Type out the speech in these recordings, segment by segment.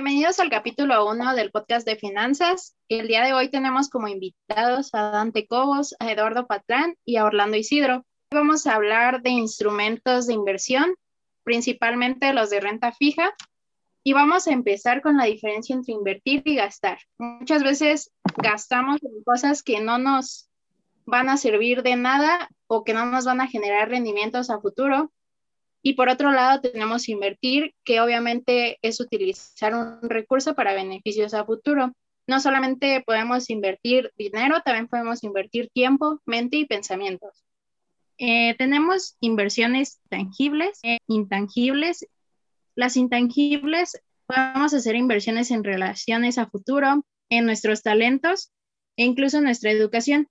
Bienvenidos al capítulo 1 del podcast de finanzas. El día de hoy tenemos como invitados a Dante Cobos, a Eduardo Patrán y a Orlando Isidro. Vamos a hablar de instrumentos de inversión, principalmente los de renta fija, y vamos a empezar con la diferencia entre invertir y gastar. Muchas veces gastamos en cosas que no nos van a servir de nada o que no nos van a generar rendimientos a futuro y por otro lado, tenemos invertir, que obviamente es utilizar un recurso para beneficios a futuro. No solamente podemos invertir dinero, también podemos invertir tiempo, mente y pensamientos. Eh, tenemos inversiones tangibles, e intangibles. Las intangibles, podemos hacer inversiones en relaciones a futuro, en nuestros talentos e incluso en nuestra educación.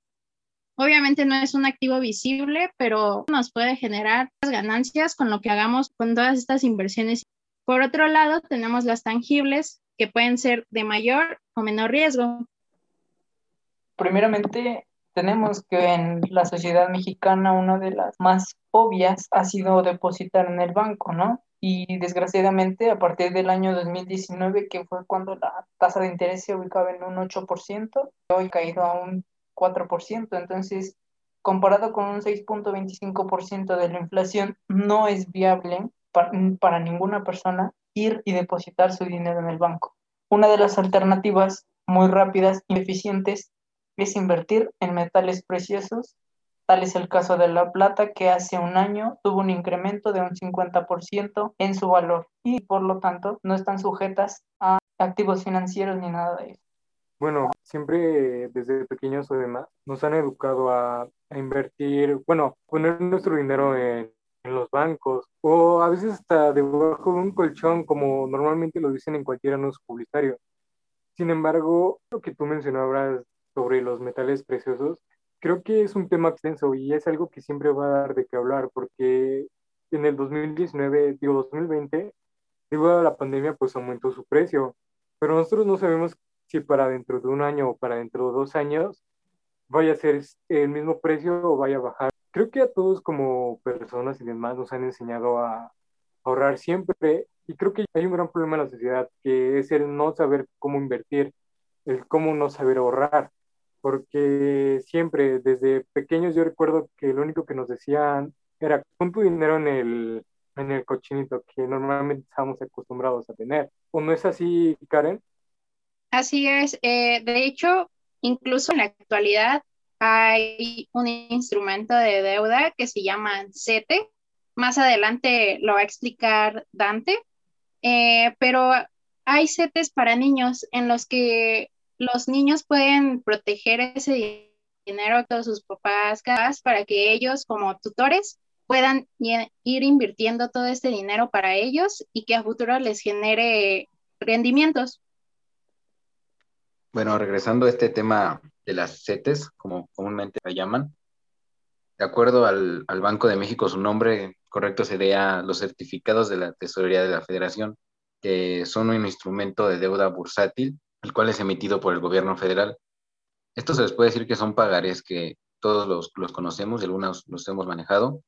Obviamente no es un activo visible, pero nos puede generar ganancias con lo que hagamos con todas estas inversiones. Por otro lado, tenemos las tangibles, que pueden ser de mayor o menor riesgo. Primeramente, tenemos que en la sociedad mexicana una de las más obvias ha sido depositar en el banco, ¿no? Y desgraciadamente a partir del año 2019, que fue cuando la tasa de interés se ubicaba en un 8%, hoy caído a un 4%. Entonces, comparado con un 6.25% de la inflación, no es viable para, ninguna persona ir y depositar su dinero en el banco. Una de las alternativas muy rápidas y eficientes es invertir en metales preciosos. Tal es el caso de la plata, que hace un año tuvo un incremento de un 50% en su valor y por lo tanto no están sujetas a activos financieros ni nada de eso. Bueno, siempre desde pequeños además nos han educado a, invertir, bueno, poner nuestro dinero en, los bancos o a veces hasta debajo de un colchón como normalmente lo dicen en cualquier anuncio publicitario. Sin embargo, lo que tú mencionabas sobre los metales preciosos, creo que es un tema extenso y es algo que siempre va a dar de qué hablar porque en el 2019, digo 2020, debido a la pandemia, pues aumentó su precio, pero nosotros no sabemos si para dentro de un año o para dentro de dos años vaya a ser el mismo precio o vaya a bajar. Creo que a todos como personas y demás nos han enseñado a ahorrar siempre y creo que hay un gran problema en la sociedad que es el no saber cómo invertir, el cómo no saber ahorrar, porque siempre desde pequeños yo recuerdo que lo único que nos decían era pon tu dinero en el, en el cochinito que normalmente estamos acostumbrados a tener. ¿O no es así, Karen? Así es. Eh, de hecho, incluso en la actualidad hay un instrumento de deuda que se llama CETE. Más adelante lo va a explicar Dante. Eh, pero hay CETES para niños en los que los niños pueden proteger ese dinero de sus papás para que ellos como tutores puedan ir invirtiendo todo este dinero para ellos y que a futuro les genere rendimientos. Bueno, regresando a este tema de las CETES, como comúnmente la llaman, de acuerdo al, Banco de México, su nombre correcto sería los certificados de la Tesorería de la Federación, que son un instrumento de deuda bursátil, el cual es emitido por el gobierno federal. Esto se les puede decir que son pagares que todos los, los conocemos algunos los hemos manejado,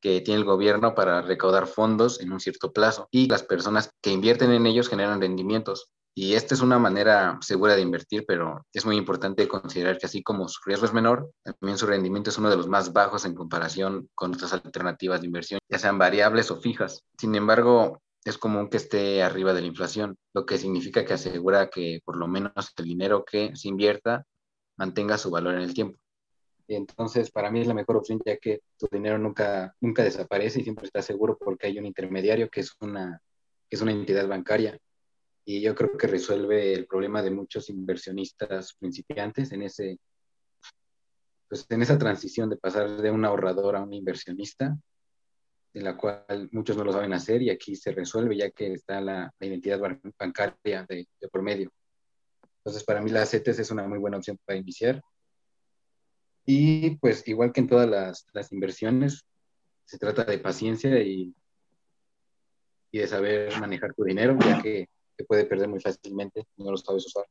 que tiene el gobierno para recaudar fondos en un cierto plazo y las personas que invierten en ellos generan rendimientos. Y esta es una manera segura de invertir, pero es muy importante considerar que así como su riesgo es menor, también su rendimiento es uno de los más bajos en comparación con otras alternativas de inversión, ya sean variables o fijas. Sin embargo, es común que esté arriba de la inflación, lo que significa que asegura que por lo menos el dinero que se invierta mantenga su valor en el tiempo. Entonces, para mí es la mejor opción ya que tu dinero nunca, nunca desaparece y siempre está seguro porque hay un intermediario que es una, que es una entidad bancaria y yo creo que resuelve el problema de muchos inversionistas principiantes en ese pues en esa transición de pasar de un ahorrador a un inversionista en la cual muchos no lo saben hacer y aquí se resuelve ya que está la, identidad bancaria de, de, por medio. Entonces, para mí la CETES es una muy buena opción para iniciar. Y pues igual que en todas las, las inversiones, se trata de paciencia y, y de saber manejar tu dinero, ya que que puede perder muy fácilmente no lo sabes usar.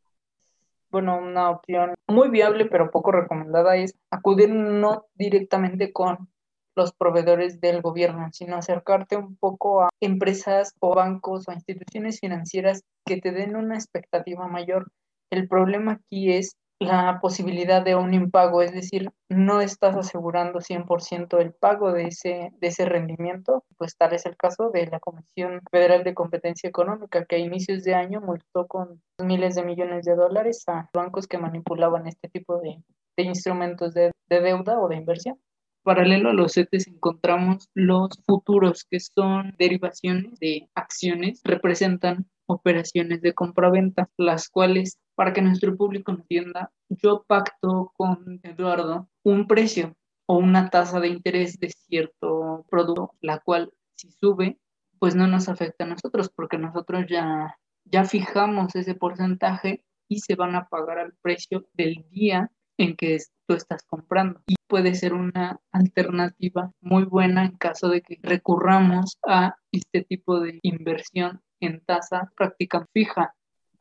Bueno, una opción muy viable pero poco recomendada es acudir no directamente con los proveedores del gobierno, sino acercarte un poco a empresas o bancos o instituciones financieras que te den una expectativa mayor. El problema aquí es la posibilidad de un impago, es decir, no estás asegurando 100% el pago de ese, de ese rendimiento, pues tal es el caso de la Comisión Federal de Competencia Económica, que a inicios de año multó con miles de millones de dólares a bancos que manipulaban este tipo de, de instrumentos de, de deuda o de inversión. Paralelo a los CETES encontramos los futuros, que son derivaciones de acciones, representan operaciones de compraventa, las cuales, para que nuestro público entienda, yo pacto con Eduardo un precio o una tasa de interés de cierto producto, la cual si sube, pues no nos afecta a nosotros, porque nosotros ya, ya fijamos ese porcentaje y se van a pagar al precio del día en que tú estás comprando. Y puede ser una alternativa muy buena en caso de que recurramos a este tipo de inversión en tasa práctica fija.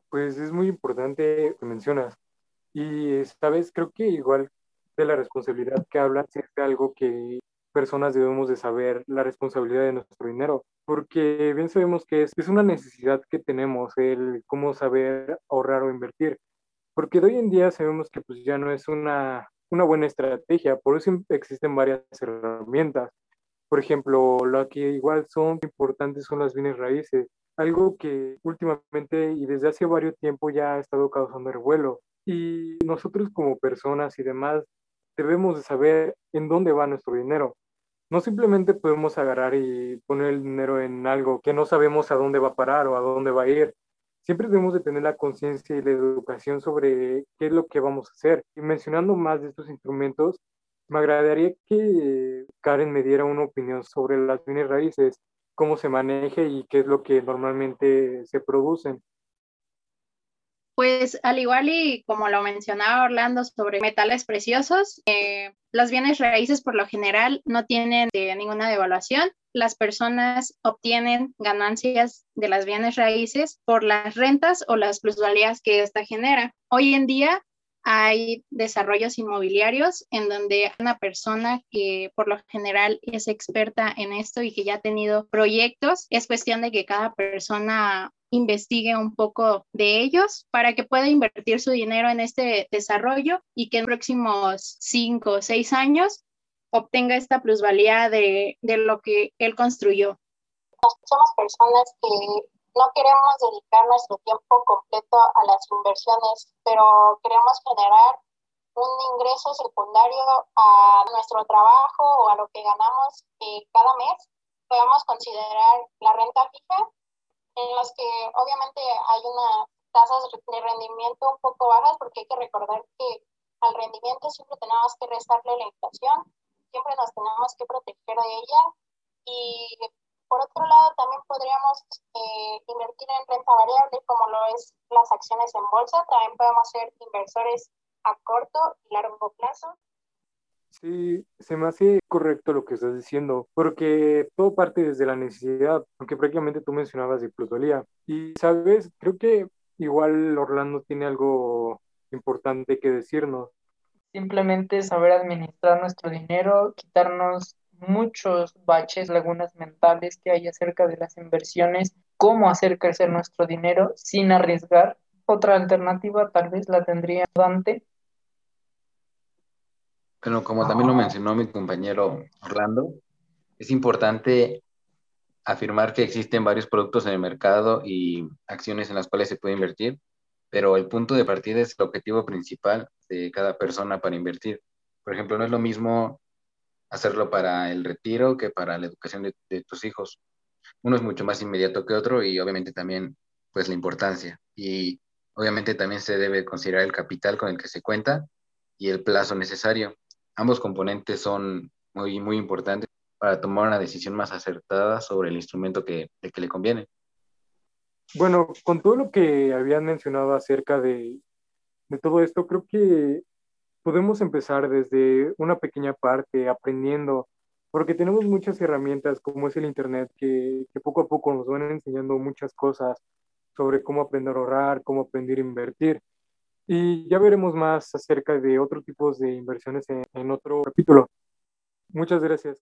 Pues es muy importante que mencionas. Y vez creo que igual de la responsabilidad que hablas es algo que personas debemos de saber la responsabilidad de nuestro dinero, porque bien sabemos que es, es una necesidad que tenemos el cómo saber ahorrar o invertir, porque de hoy en día sabemos que pues ya no es una, una buena estrategia, por eso existen varias herramientas. Por ejemplo, lo que igual son importantes son las bienes raíces, algo que últimamente y desde hace varios tiempo ya ha estado causando revuelo. Y nosotros como personas y demás debemos de saber en dónde va nuestro dinero. No simplemente podemos agarrar y poner el dinero en algo que no sabemos a dónde va a parar o a dónde va a ir. Siempre debemos de tener la conciencia y la educación sobre qué es lo que vamos a hacer. Y mencionando más de estos instrumentos, me agradaría que Karen me diera una opinión sobre las bienes raíces cómo se maneje y qué es lo que normalmente se producen. Pues al igual y como lo mencionaba Orlando sobre metales preciosos, eh, bienes raíces por lo general no tienen eh, ninguna devaluación. Las personas obtienen ganancias de las bienes raíces por las rentas o las plusvalías que ésta genera. Hoy en día hay desarrollos inmobiliarios en donde una persona que por lo general es experta en esto y que ya ha tenido proyectos, es cuestión de que cada persona investigue un poco de ellos para que pueda invertir su dinero en este desarrollo y que en próximos cinco o seis años obtenga esta plusvalía de, de lo que él construyó. Somos personas que no queremos dedicar nuestro tiempo completo a las inversiones, pero queremos generar un ingreso secundario a nuestro trabajo o a lo que ganamos eh, cada mes. Podemos considerar la renta fija, en las que obviamente hay unas tasas de rendimiento un poco bajas, porque hay que recordar que al rendimiento siempre tenemos que restarle la inflación, siempre nos tenemos que proteger de ella y por otro lado, también podríamos eh, invertir en renta variable, como lo es las acciones en bolsa. También podemos ser inversores a corto y largo plazo. Sí, se me hace correcto lo que estás diciendo, porque todo parte desde la necesidad, aunque prácticamente tú mencionabas de plusvalía. Y, sabes, creo que igual Orlando tiene algo importante que decirnos. Simplemente saber administrar nuestro dinero, quitarnos muchos baches, lagunas mentales que hay acerca de las inversiones, cómo hacer crecer nuestro dinero sin arriesgar. Otra alternativa tal vez la tendría Dante. Bueno, como también lo mencionó mi compañero Orlando, es importante afirmar que existen varios productos en el mercado y acciones en las cuales se puede invertir, pero el punto de partida es el objetivo principal de cada persona para invertir. Por ejemplo, no es lo mismo hacerlo para el retiro que para la educación de, tus hijos. Uno es mucho más inmediato que otro y obviamente también pues la importancia. Y obviamente también se debe considerar el capital con el que se cuenta y el plazo necesario. Ambos componentes son muy, muy importantes para tomar una decisión más acertada sobre el instrumento que, que le conviene. Bueno, con todo lo que habían mencionado acerca de, de todo esto, creo que podemos empezar desde una pequeña parte, aprendiendo, porque tenemos muchas herramientas como es el Internet, que, poco a poco nos van enseñando muchas cosas sobre cómo aprender a ahorrar, cómo aprender a invertir. Y ya veremos más acerca de otros tipos de inversiones en otro capítulo. Muchas gracias.